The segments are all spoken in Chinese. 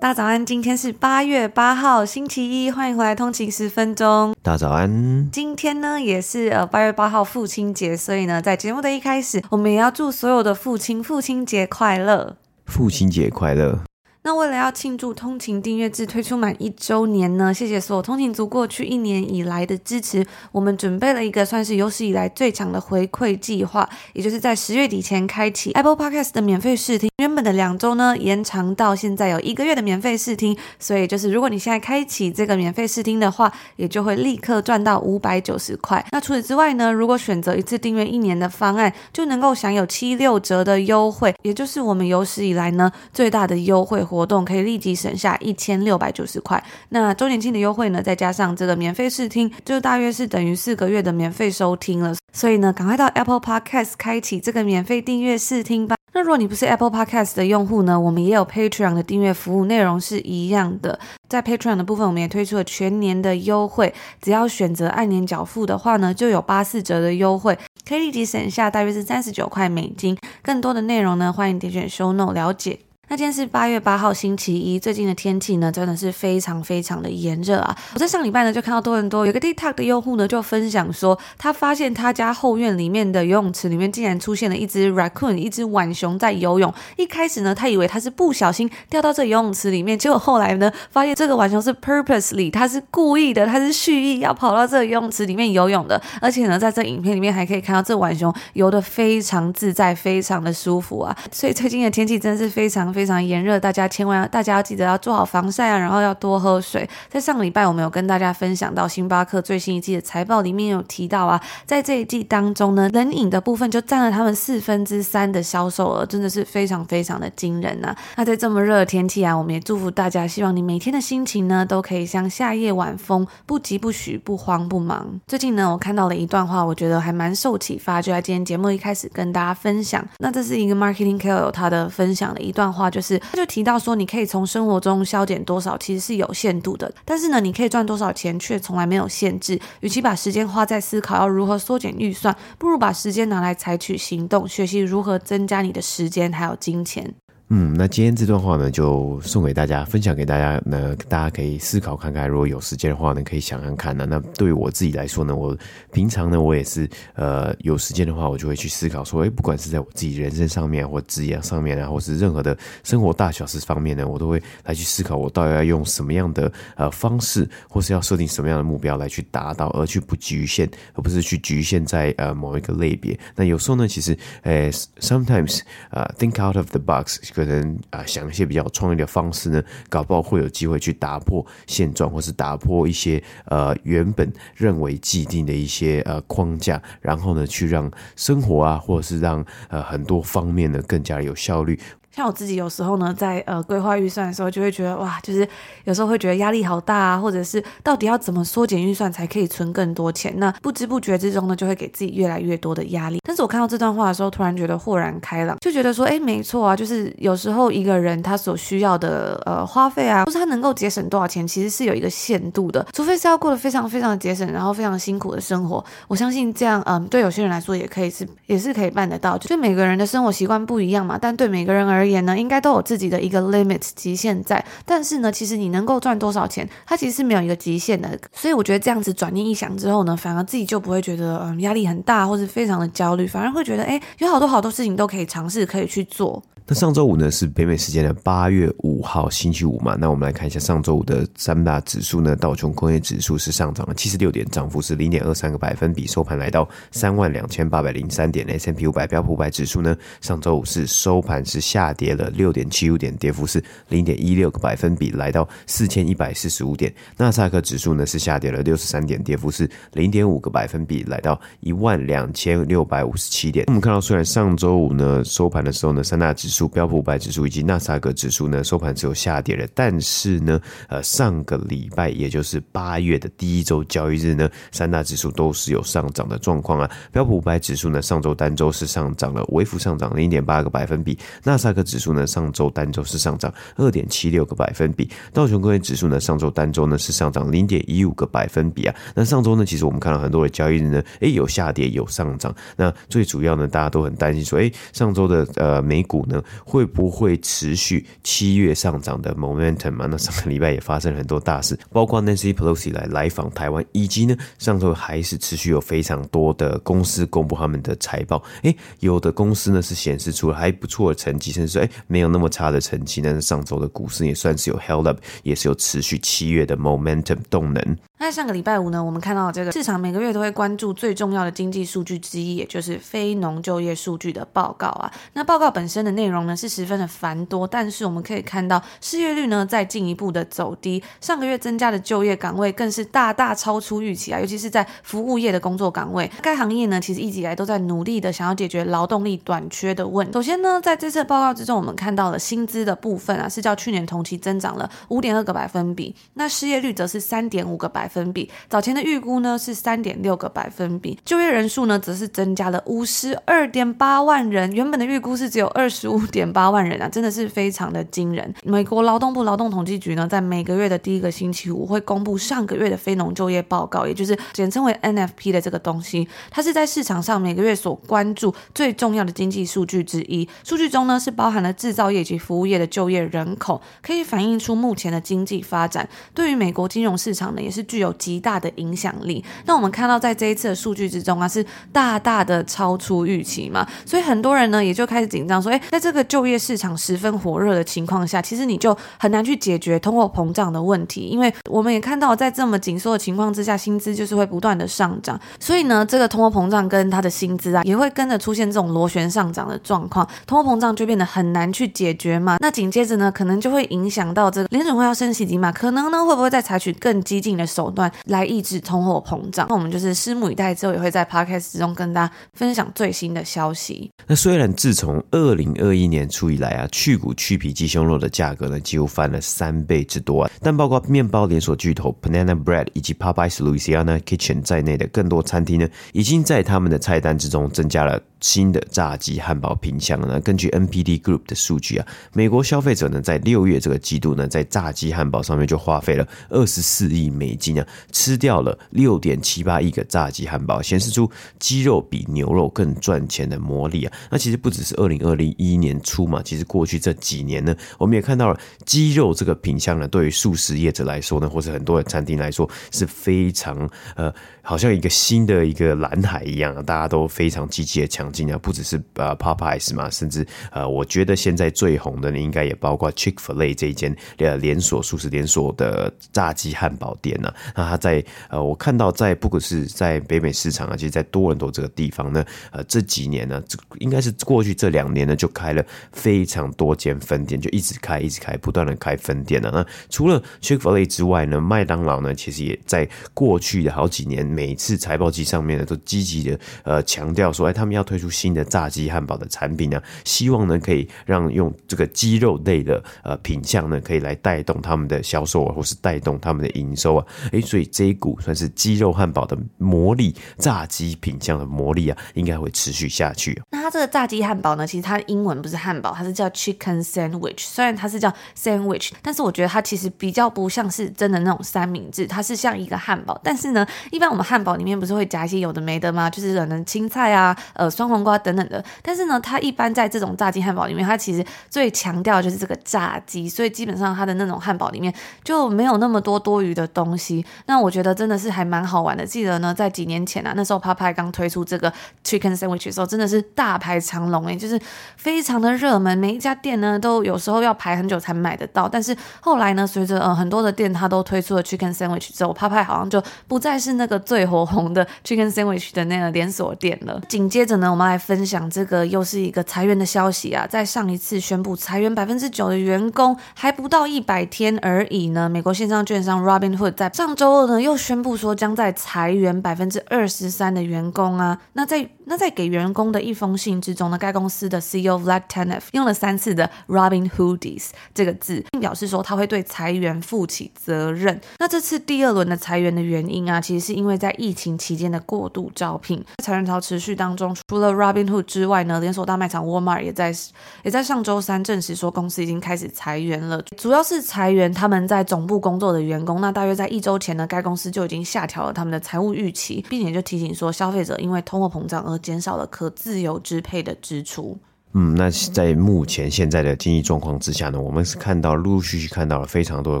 大家早安，今天是八月八号，星期一，欢迎回来通勤十分钟。大家早安，今天呢也是呃八月八号父亲节，所以呢在节目的一开始，我们也要祝所有的父亲父亲节快乐，父亲节快乐。那为了要庆祝通勤订阅制推出满一周年呢，谢谢所有通勤族过去一年以来的支持。我们准备了一个算是有史以来最强的回馈计划，也就是在十月底前开启 Apple Podcast 的免费试听。原本的两周呢，延长到现在有一个月的免费试听。所以就是如果你现在开启这个免费试听的话，也就会立刻赚到五百九十块。那除此之外呢，如果选择一次订阅一年的方案，就能够享有七六折的优惠，也就是我们有史以来呢最大的优惠活活动可以立即省下一千六百九十块。那周年庆的优惠呢，再加上这个免费试听，就大约是等于四个月的免费收听了。所以呢，赶快到 Apple Podcast 开启这个免费订阅试听吧。那如果你不是 Apple Podcast 的用户呢，我们也有 Patreon 的订阅服务，内容是一样的。在 Patreon 的部分，我们也推出了全年的优惠，只要选择按年缴付的话呢，就有八四折的优惠，可以立即省下大约是三十九块美金。更多的内容呢，欢迎点选 Show Note 了解。那今天是八月八号星期一，最近的天气呢，真的是非常非常的炎热啊！我在上礼拜呢就看到多伦多有个 TikTok 的用户呢就分享说，他发现他家后院里面的游泳池里面竟然出现了一只 raccoon，一只浣熊在游泳。一开始呢，他以为他是不小心掉到这游泳池里面，结果后来呢，发现这个浣熊是 purposely，他是故意的，他是蓄意要跑到这个游泳池里面游泳的。而且呢，在这影片里面还可以看到这浣熊游得非常自在，非常的舒服啊！所以最近的天气真的是非常非常炎热，大家。千万要，大家要记得要做好防晒啊，然后要多喝水。在上个礼拜，我们有跟大家分享到星巴克最新一季的财报里面有提到啊，在这一季当中呢，冷饮的部分就占了他们四分之三的销售额，真的是非常非常的惊人呐、那在这么热的天气啊，我们也祝福大家，希望你每天的心情呢都可以像夏夜晚风，不疾不徐，不慌不忙。最近呢，我看到了一段话，我觉得还蛮受启发，就在今天节目一开始跟大家分享。那这是一个 marketing KOL 他的分享的一段话，就是他就提到。说你可以从生活中消减多少，其实是有限度的。但是呢，你可以赚多少钱，却从来没有限制。与其把时间花在思考要如何缩减预算，不如把时间拿来采取行动，学习如何增加你的时间还有金钱。嗯，那今天这段话呢，就送给大家，分享给大家呢，大家可以思考看看。如果有时间的话呢，可以想想看呢。那对于我自己来说呢，我平常呢，我也是呃有时间的话，我就会去思考说，诶，不管是在我自己人生上面，或职业上面啊，或是任何的生活大小事方面呢，我都会来去思考，我到底要用什么样的呃方式，或是要设定什么样的目标来去达到，而去不局限，而不是去局限在呃某一个类别。那有时候呢，其实诶，sometimes 呃，think out of the box。可能啊，想一些比较创意的方式呢，搞不好会有机会去打破现状，或是打破一些呃原本认为既定的一些呃框架，然后呢，去让生活啊，或者是让呃很多方面呢更加有效率。像我自己有时候呢，在呃规划预算的时候，就会觉得哇，就是有时候会觉得压力好大啊，或者是到底要怎么缩减预算才可以存更多钱？那不知不觉之中呢，就会给自己越来越多的压力。但是我看到这段话的时候，突然觉得豁然开朗，就觉得说，哎，没错啊，就是有时候一个人他所需要的呃花费啊，或是他能够节省多少钱，其实是有一个限度的，除非是要过得非常非常的节省，然后非常辛苦的生活。我相信这样，嗯，对有些人来说也可以是也是可以办得到。就每个人的生活习惯不一样嘛，但对每个人而言。也呢，应该都有自己的一个 limit 极限在，但是呢，其实你能够赚多少钱，它其实是没有一个极限的。所以我觉得这样子转念一想之后呢，反而自己就不会觉得嗯压力很大，或是非常的焦虑，反而会觉得哎，有好多好多事情都可以尝试，可以去做。那上周五呢，是北美时间的八月五号星期五嘛？那我们来看一下上周五的三大指数呢。道琼工业指数是上涨了七十六点，涨幅是零点二三个百分比，收盘来到三万两千八百零三点。S&P 五百标普五百指数呢，上周五是收盘是下跌了六点七五点，跌幅是零点一六个百分比，来到四千一百四十五点。纳斯达克指数呢是下跌了六十三点，跌幅是零点五个百分比，来到一万两千六百五十七点。我们看到，虽然上周五呢收盘的时候呢，三大指数。标普五百指数以及纳斯达克指数呢收盘只有下跌了，但是呢，呃，上个礼拜也就是八月的第一周交易日呢，三大指数都是有上涨的状况啊。标普五百指数呢，上周单周是上涨了，微幅上涨零点八个百分比。纳斯达克指数呢，上周单周是上涨二点七六个百分比。道琼工业指数呢，上周单周呢是上涨零点一五个百分比啊。那上周呢，其实我们看到很多的交易日呢，诶，有下跌有上涨。那最主要呢，大家都很担心说，诶，上周的呃美股呢，会不会持续七月上涨的 momentum 嘛？那上个礼拜也发生了很多大事，包括 Nancy Pelosi 来来访台湾，以及呢，上周还是持续有非常多的公司公布他们的财报。诶，有的公司呢是显示出了还不错的成绩，甚至说诶没有那么差的成绩。但是上周的股市也算是有 held up，也是有持续七月的 momentum 动能。那上个礼拜五呢，我们看到这个市场每个月都会关注最重要的经济数据之一，也就是非农就业数据的报告啊。那报告本身的内容呢是十分的繁多，但是我们可以看到失业率呢在进一步的走低，上个月增加的就业岗位更是大大超出预期啊，尤其是在服务业的工作岗位。该行业呢其实一直以来都在努力的想要解决劳动力短缺的问题。首先呢，在这次报告之中，我们看到了薪资的部分啊是较去年同期增长了五点二个百分比，那失业率则是三点五个百分比。早前的预估呢是三点六个百分比，就业人数呢则是增加了五十二点八万人，原本的预估是只有二十五点八万人啊，真的是非常的惊人。美国劳动部劳动统计局呢在每个月的第一个星期五会公布上个月的非农就业报告，也就是简称为 NFP 的这个东西，它是在市场上每个月所关注最重要的经济数据之一。数据中呢是包含了制造业及服务业的就业人口，可以反映出目前的经济发展。对于美国金融市场呢也是具有极大的影响力。那我们看到，在这一次的数据之中啊，是大大的超出预期嘛，所以很多人呢也就开始紧张，说，哎，在这个就业市场十分火热的情况下，其实你就很难去解决通货膨胀的问题，因为我们也看到，在这么紧缩的情况之下，薪资就是会不断的上涨，所以呢，这个通货膨胀跟它的薪资啊，也会跟着出现这种螺旋上涨的状况，通货膨胀就变得很难去解决嘛。那紧接着呢，可能就会影响到这个联准会要升息嘛，可能呢会不会再采取更激进的手段来抑制通货膨胀，那我们就是拭目以待，之后也会在 podcast 之中跟大家分享最新的消息。那虽然自从二零二一年初以来啊，去骨去皮鸡胸肉的价格呢几乎翻了三倍之多啊，但包括面包连锁巨头 Panera Bread 以及 Popeyes Louisiana Kitchen 在内的更多餐厅呢，已经在他们的菜单之中增加了新的炸鸡汉堡品项呢。根据 NPD Group 的数据啊，美国消费者呢在六月这个季度呢，在炸鸡汉堡上面就花费了二十四亿美金吃掉了六点七八亿个炸鸡汉堡，显示出鸡肉比牛肉更赚钱的魔力啊！那其实不只是二零二零一年初嘛，其实过去这几年呢，我们也看到了鸡肉这个品相呢，对于素食业者来说呢，或者很多的餐厅来说是非常呃，好像一个新的一个蓝海一样，大家都非常积极的抢进啊！不只是呃 Popeyes 嘛，甚至呃，我觉得现在最红的呢，应该也包括 Chick-fil-A 这一间呃连锁素食连锁的炸鸡汉堡店呢。那它在呃，我看到在不管是在北美市场啊，其实，在多伦多这个地方呢，呃，这几年呢，这应该是过去这两年呢，就开了非常多间分店，就一直开，一直开，不断的开分店了。那除了 Chick-fil-A 之外呢，麦当劳呢，其实也在过去的好几年，每次财报季上面呢，都积极的呃强调说，哎，他们要推出新的炸鸡汉堡的产品呢，希望呢可以让用这个鸡肉类的呃品项呢，可以来带动他们的销售啊，或是带动他们的营收啊。哎，所以这一股算是鸡肉汉堡的魔力，炸鸡品项的魔力啊，应该会持续下去。那它这个炸鸡汉堡呢，其实它的英文不是汉堡，它是叫 chicken sandwich。虽然它是叫 sandwich，但是我觉得它其实比较不像是真的那种三明治，它是像一个汉堡。但是呢，一般我们汉堡里面不是会夹一些有的没的吗？就是可能青菜啊、呃酸黄瓜等等的。但是呢，它一般在这种炸鸡汉堡里面，它其实最强调就是这个炸鸡，所以基本上它的那种汉堡里面就没有那么多多余的东西。那我觉得真的是还蛮好玩的。记得呢，在几年前啊，那时候 Popeye 刚推出这个 Chicken Sandwich 的时候，真的是大排长龙诶，就是非常的热门，每一家店呢都有时候要排很久才买得到。但是后来呢，随着呃很多的店它都推出了 Chicken Sandwich 之后，Popeye 好像就不再是那个最最火红的 Chicken Sandwich 的那个连锁店了。紧接着呢，我们来分享这个又是一个裁员的消息啊，在上一次宣布裁员百分之九的员工还不到一百天而已呢，美国线上券商 Robinhood 在上周二呢又宣布说将在裁员百分之二十三的员工啊，那在那在给员工的一封信之中呢，该公司的 CEO Vlad Tenef 用了三次的 Robin Hoodies 这个字，并表示说他会对裁员负起责任。那这次第二轮的裁员的原因啊，其实是因为在疫情期间的过度招聘。在裁员潮持续当中，除了 Robinhood 之外呢，连锁大卖场 Walmart 也在也在上周三证实说公司已经开始裁员了，主要是裁员他们在总部工作的员工。那大约在一周前呢，该公司就已经下调了他们的财务预期，并且就提醒说，消费者因为通货膨胀而减少了可自由支配的支出。嗯，那在目前现在的经济状况之下呢，我们是看到陆陆续续看到了非常多的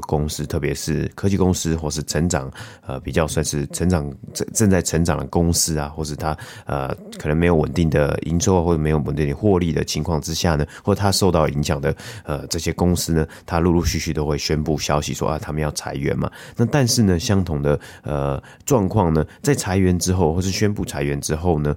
公司，特别是科技公司或是成长呃比较算是成长正正在成长的公司啊，或是它呃可能没有稳定的营收或者没有稳定的获利的情况之下呢，或者它受到影响的呃这些公司呢，它陆陆续续都会宣布消息说啊，他们要裁员嘛。那但是呢，相同的呃状况呢，在裁员之后或是宣布裁员之后呢。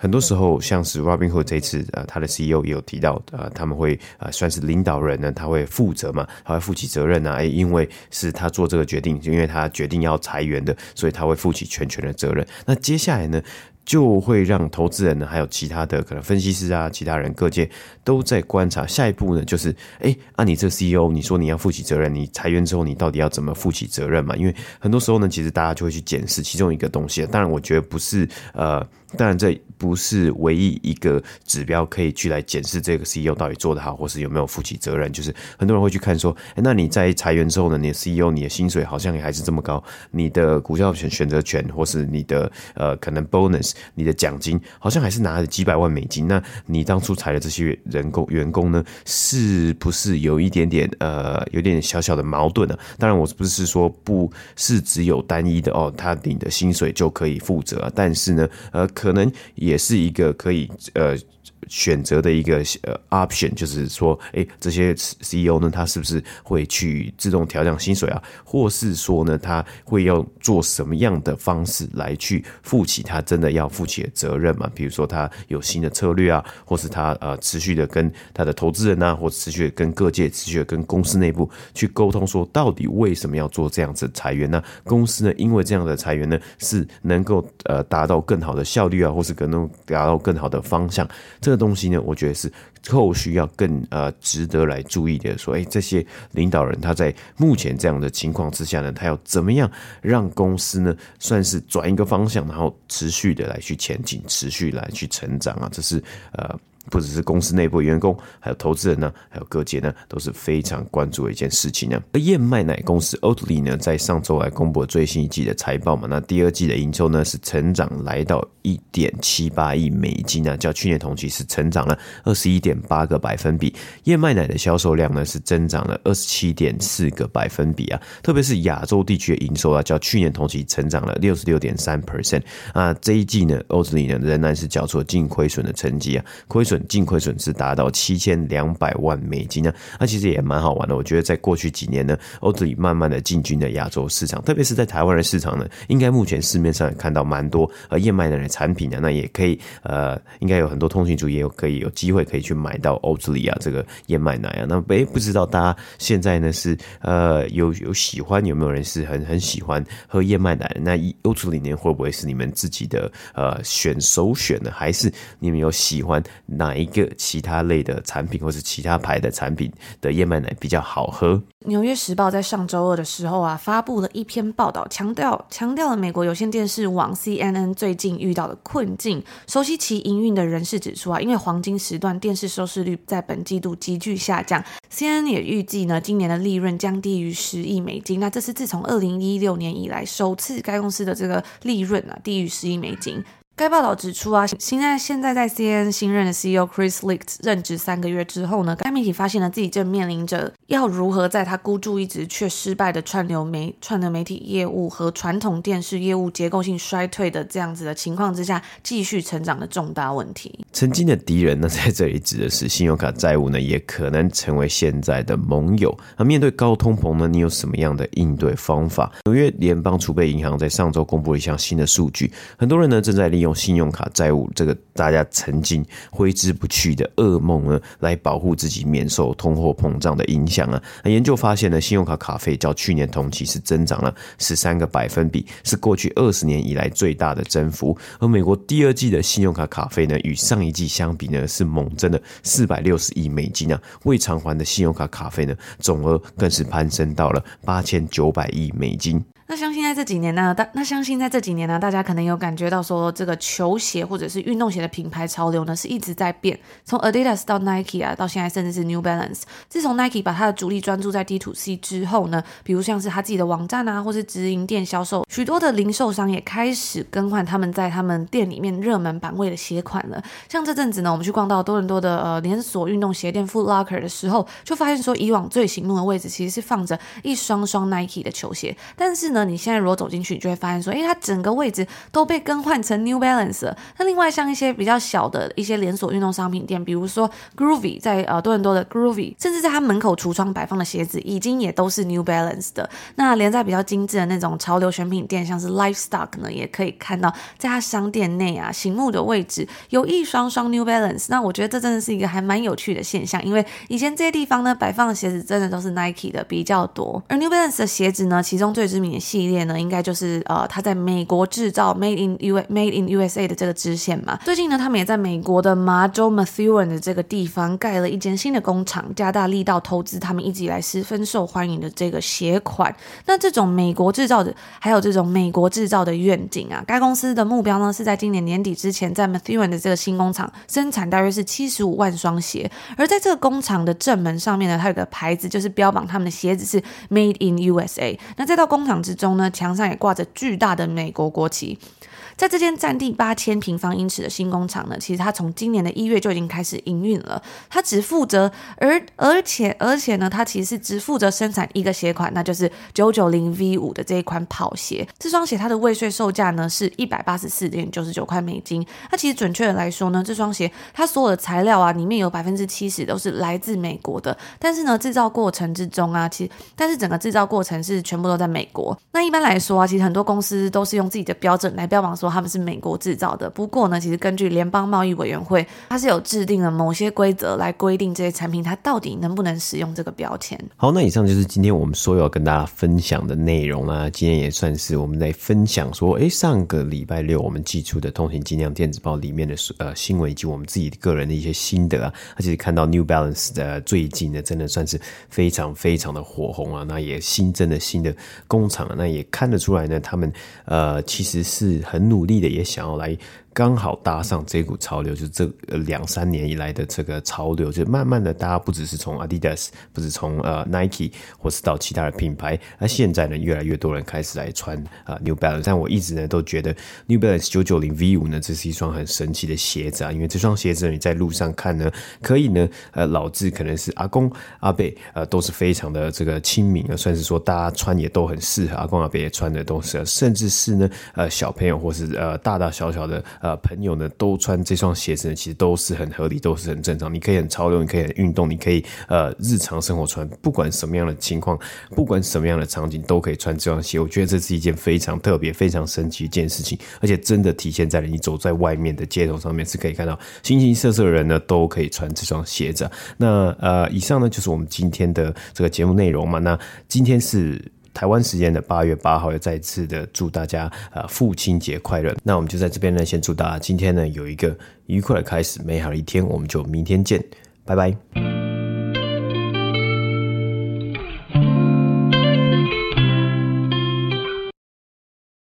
很多时候，像是 Robinhood 这次，呃，他的 CEO 也有提到，呃，他们会，呃，算是领导人呢，他会负责嘛，他会负起责任啊，因为是他做这个决定，就因为他决定要裁员的，所以他会负起全权的责任。那接下来呢，就会让投资人呢，还有其他的可能分析师啊，其他人各界都在观察。下一步呢，就是，哎，啊，你这 CEO，你说你要负起责任，你裁员之后，你到底要怎么负起责任嘛？因为很多时候呢，其实大家就会去检视其中一个东西。当然，我觉得不是，呃，当然这不是唯一一个指标可以去来检视这个 CEO 到底做得好，或是有没有负起责任。就是很多人会去看说，哎，那你在裁员之后呢，你的 CEO，你的薪水好像也还是这么高，你的股票选选择权，或是你的呃可能 bonus。你的奖金好像还是拿了几百万美金，那你当初裁的这些人工员工呢，是不是有一点点呃，有点小小的矛盾呢？当然，我不是说不是只有单一的哦，他领的薪水就可以负责，但是呢，呃，可能也是一个可以呃。选择的一个呃 option 就是说，诶，这些 CEO 呢，他是不是会去自动调降薪水啊？或是说呢，他会要做什么样的方式来去负起他真的要负起的责任嘛？比如说他有新的策略啊，或是他呃持续的跟他的投资人啊，或持续的跟各界、持续的跟公司内部去沟通，说到底为什么要做这样子裁员呢？公司呢，因为这样的裁员呢，是能够呃达到更好的效率啊，或是可能达到更好的方向。这东西呢，我觉得是后续要更呃值得来注意的。说，哎，这些领导人他在目前这样的情况之下呢，他要怎么样让公司呢算是转一个方向，然后持续的来去前进，持续来去成长啊？这是呃。不只是公司内部员工，还有投资人呢，还有各界呢，都是非常关注的一件事情呢。而燕麦奶公司 Oatly 呢，在上周来公布了最新一季的财报嘛，那第二季的营收呢是成长来到一点七八亿美金啊，较去年同期是成长了二十一点八个百分比。燕麦奶的销售量呢是增长了二十七点四个百分比啊，特别是亚洲地区的营收啊，较去年同期成长了六十六点三 percent 啊。这一季呢，Oatly 呢仍然是缴出净亏损的成绩啊，亏损损。净亏损是达到七千两百万美金呢，那其实也蛮好玩的。我觉得在过去几年呢，Oatly 慢慢的进军了亚洲市场，特别是在台湾的市场呢，应该目前市面上看到蛮多呃燕麦奶的产品呢，那也可以呃，应该有很多通讯族也有可以有机会可以去买到 Oatly 啊这个燕麦奶啊。那诶，不知道大家现在呢是呃有有喜欢有没有人是很很喜欢喝燕麦奶的？那 Oatly 呢会不会是你们自己的呃选首选呢？还是你们有喜欢哪一个其他类的产品，或是其他牌的产品的燕麦奶比较好喝？纽约时报在上周二的时候啊，发布了一篇报道，强调强调了美国有线电视网 CNN 最近遇到的困境。熟悉其营运的人士指出啊，因为黄金时段电视收视率在本季度急剧下降，CNN 也预计呢，今年的利润将低于十亿美金。那这是自从二零一六年以来首次该公司的这个利润啊低于十亿美金。该报道指出啊，现在现在在 CNN 新任的 CEO Chris Licht 任职三个月之后呢，该媒体发现了自己正面临着要如何在他孤注一掷却失败的串流媒串流媒体业务和传统电视业务结构性衰退的这样子的情况之下，继续成长的重大问题。曾经的敌人呢，在这里指的是信用卡债务呢，也可能成为现在的盟友。那面对高通膨呢，你有什么样的应对方法？纽约联邦储备银行在上周公布了一项新的数据，很多人呢正在利用。信用卡债务这个大家曾经挥之不去的噩梦呢，来保护自己免受通货膨胀的影响啊。研究发现呢，信用卡卡费较去年同期是增长了十三个百分比，是过去二十年以来最大的增幅。而美国第二季的信用卡卡费呢，与上一季相比呢，是猛增了四百六十亿美金啊。未偿还的信用卡卡费呢，总额更是攀升到了八千九百亿美金。那相信在这几年呢，大那相信在这几年呢，大家可能有感觉到说，这个球鞋或者是运动鞋的品牌潮流呢，是一直在变。从 Adidas 到 Nike 啊，到现在甚至是 New Balance。自从 Nike 把它的主力专注在 D to C 之后呢，比如像是他自己的网站啊，或是直营店销售，许多的零售商也开始更换他们在他们店里面热门版位的鞋款了。像这阵子呢，我们去逛到多伦多的呃连锁运动鞋店 Foot Locker 的时候，就发现说，以往最醒目的位置其实是放着一双双 Nike 的球鞋，但是呢。你现在如果走进去，你就会发现说，诶，它整个位置都被更换成 New Balance 了。那另外像一些比较小的一些连锁运动商品店，比如说 Groovy 在呃多伦多的 Groovy，甚至在它门口橱窗摆放的鞋子，已经也都是 New Balance 的。那连在比较精致的那种潮流选品店，像是 Livestock 呢，也可以看到在它商店内啊，醒目的位置有一双双 New Balance。那我觉得这真的是一个还蛮有趣的现象，因为以前这些地方呢，摆放的鞋子真的都是 Nike 的比较多，而 New Balance 的鞋子呢，其中最知名的系列呢，应该就是呃，它在美国制造 （Made in U Made in USA） 的这个支线嘛。最近呢，他们也在美国的麻州 Methuen 的这个地方盖了一间新的工厂，加大力道投资他们一直以来十分受欢迎的这个鞋款。那这种美国制造的，还有这种美国制造的愿景啊，该公司的目标呢，是在今年年底之前，在 Methuen 的这个新工厂生产大约是七十五万双鞋。而在这个工厂的正门上面呢，它有个牌子，就是标榜他们的鞋子是 Made in USA。那再到工厂之中呢，墙上也挂着巨大的美国国旗。在这间占地八千平方英尺的新工厂呢，其实它从今年的一月就已经开始营运了。它只负责，而而且而且呢，它其实是只负责生产一个鞋款，那就是九九零 V 五的这一款跑鞋。这双鞋它的未税售价呢是一百八十四点九十九块美金。那其实准确的来说呢，这双鞋它所有的材料啊，里面有百分之七十都是来自美国的。但是呢，制造过程之中啊，其实但是整个制造过程是全部都在美国。那一般来说啊，其实很多公司都是用自己的标准来标榜说。他们是美国制造的，不过呢，其实根据联邦贸易委员会，它是有制定了某些规则来规定这些产品它到底能不能使用这个标签。好，那以上就是今天我们所有跟大家分享的内容啦。今天也算是我们在分享说，哎，上个礼拜六我们寄出的《通行尽量电子报》里面的呃新闻以及我们自己个人的一些心得啊。而且看到 New Balance 的最近呢，真的算是非常非常的火红啊。那也新增了新的工厂，那也看得出来呢，他们呃其实是很努。力的也想要来。刚好搭上这股潮流，就是这两三年以来的这个潮流，就慢慢的，大家不只是从 Adidas，不是从呃 Nike，或是到其他的品牌，那现在呢，越来越多人开始来穿啊、New Balance。但我一直呢都觉得 New Balance 九九零 V 五呢，这是一双很神奇的鞋子啊，因为这双鞋子你在路上看呢，可以呢，呃，老至可能是阿公阿伯，呃，都是非常的这个亲民啊，算是说大家穿也都很适合，阿公阿伯也穿的都是，甚至是呢，呃，小朋友或是呃大大小小的。呃，朋友呢都穿这双鞋子呢，其实都是很合理，都是很正常。你可以很潮流，你可以很运动，你可以呃日常生活穿，不管什么样的情况，不管什么样的场景，都可以穿这双鞋。我觉得这是一件非常特别、非常神奇一件事情，而且真的体现在了你走在外面的街头上面，是可以看到形形色色的人呢都可以穿这双鞋子。那呃，以上呢就是我们今天的这个节目内容嘛。那今天是。台湾时间的八月八号，又再次的祝大家呃父亲节快乐。那我们就在这边呢，先祝大家今天呢有一个愉快的开始，美好的一天。我们就明天见，拜拜。